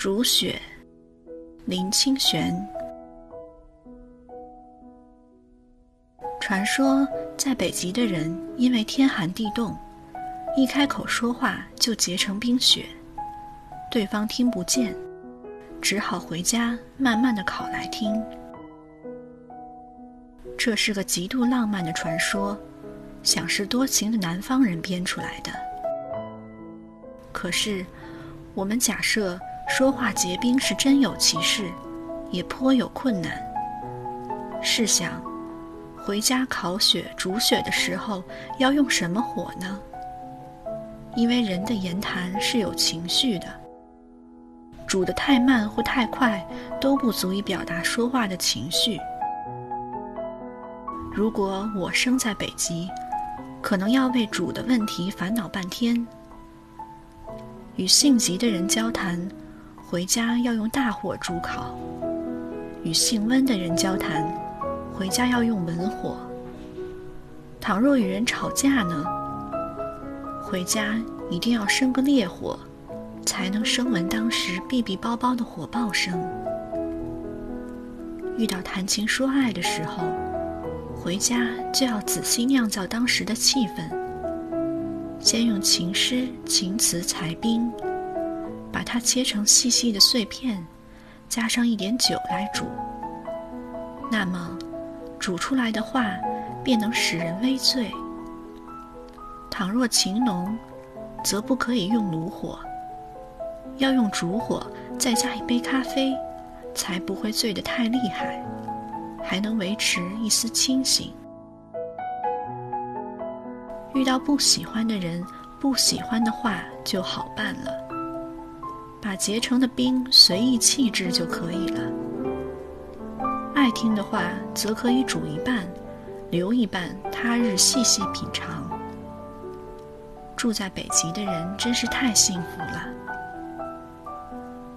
煮雪，林清玄。传说在北极的人因为天寒地冻，一开口说话就结成冰雪，对方听不见，只好回家慢慢的烤来听。这是个极度浪漫的传说，想是多情的南方人编出来的。可是，我们假设。说话结冰是真有其事，也颇有困难。试想，回家烤雪、煮雪的时候要用什么火呢？因为人的言谈是有情绪的，煮得太慢或太快都不足以表达说话的情绪。如果我生在北极，可能要为煮的问题烦恼半天。与性急的人交谈。回家要用大火煮烤，与性温的人交谈，回家要用文火。倘若与人吵架呢？回家一定要生个烈火，才能声闻当时哔哔包包的火爆声。遇到谈情说爱的时候，回家就要仔细酿造当时的气氛，先用情诗情词裁冰。把它切成细细的碎片，加上一点酒来煮，那么煮出来的话便能使人微醉。倘若情浓，则不可以用炉火，要用烛火，再加一杯咖啡，才不会醉得太厉害，还能维持一丝清醒。遇到不喜欢的人，不喜欢的话就好办了。把结成的冰随意弃置就可以了。爱听的话，则可以煮一半，留一半，他日细细品尝。住在北极的人真是太幸福了。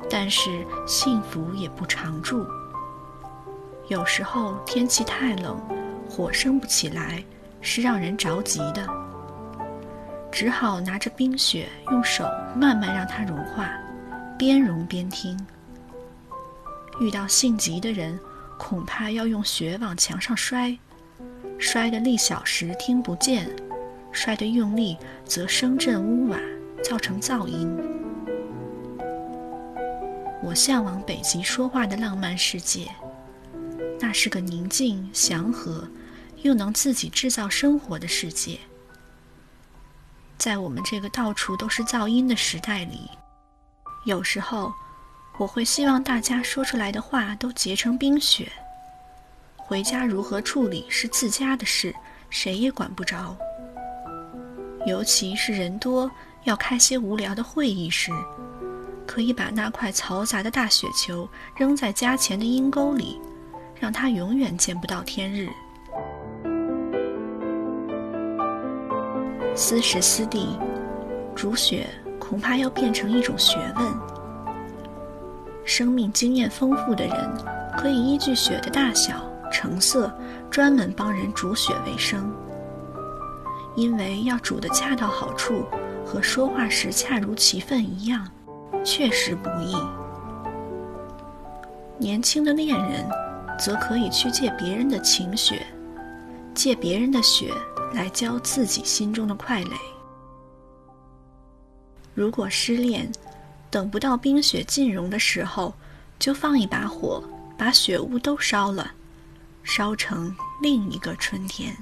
但是幸福也不常住。有时候天气太冷，火生不起来，是让人着急的。只好拿着冰雪，用手慢慢让它融化。边融边听。遇到性急的人，恐怕要用雪往墙上摔，摔得力小时听不见，摔得用力则声震屋瓦，造成噪音。我向往北极说话的浪漫世界，那是个宁静祥和，又能自己制造生活的世界。在我们这个到处都是噪音的时代里。有时候，我会希望大家说出来的话都结成冰雪。回家如何处理是自家的事，谁也管不着。尤其是人多要开些无聊的会议时，可以把那块嘈杂的大雪球扔在家前的阴沟里，让它永远见不到天日。斯时斯地，煮雪。恐怕要变成一种学问。生命经验丰富的人，可以依据雪的大小、成色，专门帮人煮雪为生。因为要煮得恰到好处，和说话时恰如其分一样，确实不易。年轻的恋人，则可以去借别人的情雪，借别人的雪来浇自己心中的快垒。如果失恋，等不到冰雪尽融的时候，就放一把火，把雪屋都烧了，烧成另一个春天。